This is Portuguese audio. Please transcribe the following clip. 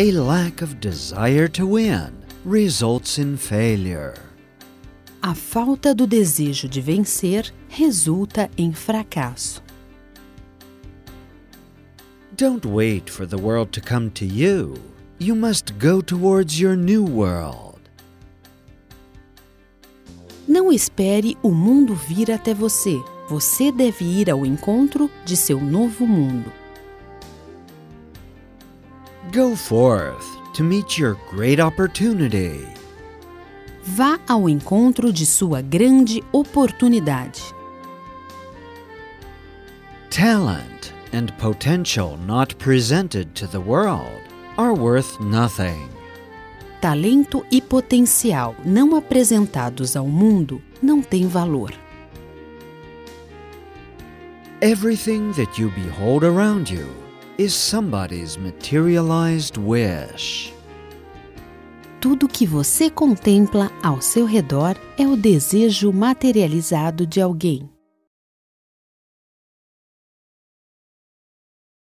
A lack of desire to win results in failure. A falta do desejo de vencer resulta em fracasso. Don't wait for the world to come to you. You must go towards your new world. Não espere o mundo vir até você. Você deve ir ao encontro de seu novo mundo. Go forth to meet your great opportunity. Vá ao encontro de sua grande oportunidade. Talent and potential not presented to the world are worth nothing. Talento e potencial não apresentados ao mundo não têm valor. Everything that you behold around you is somebody's materialized wish. Tudo que você contempla ao seu redor é o desejo materializado de alguém.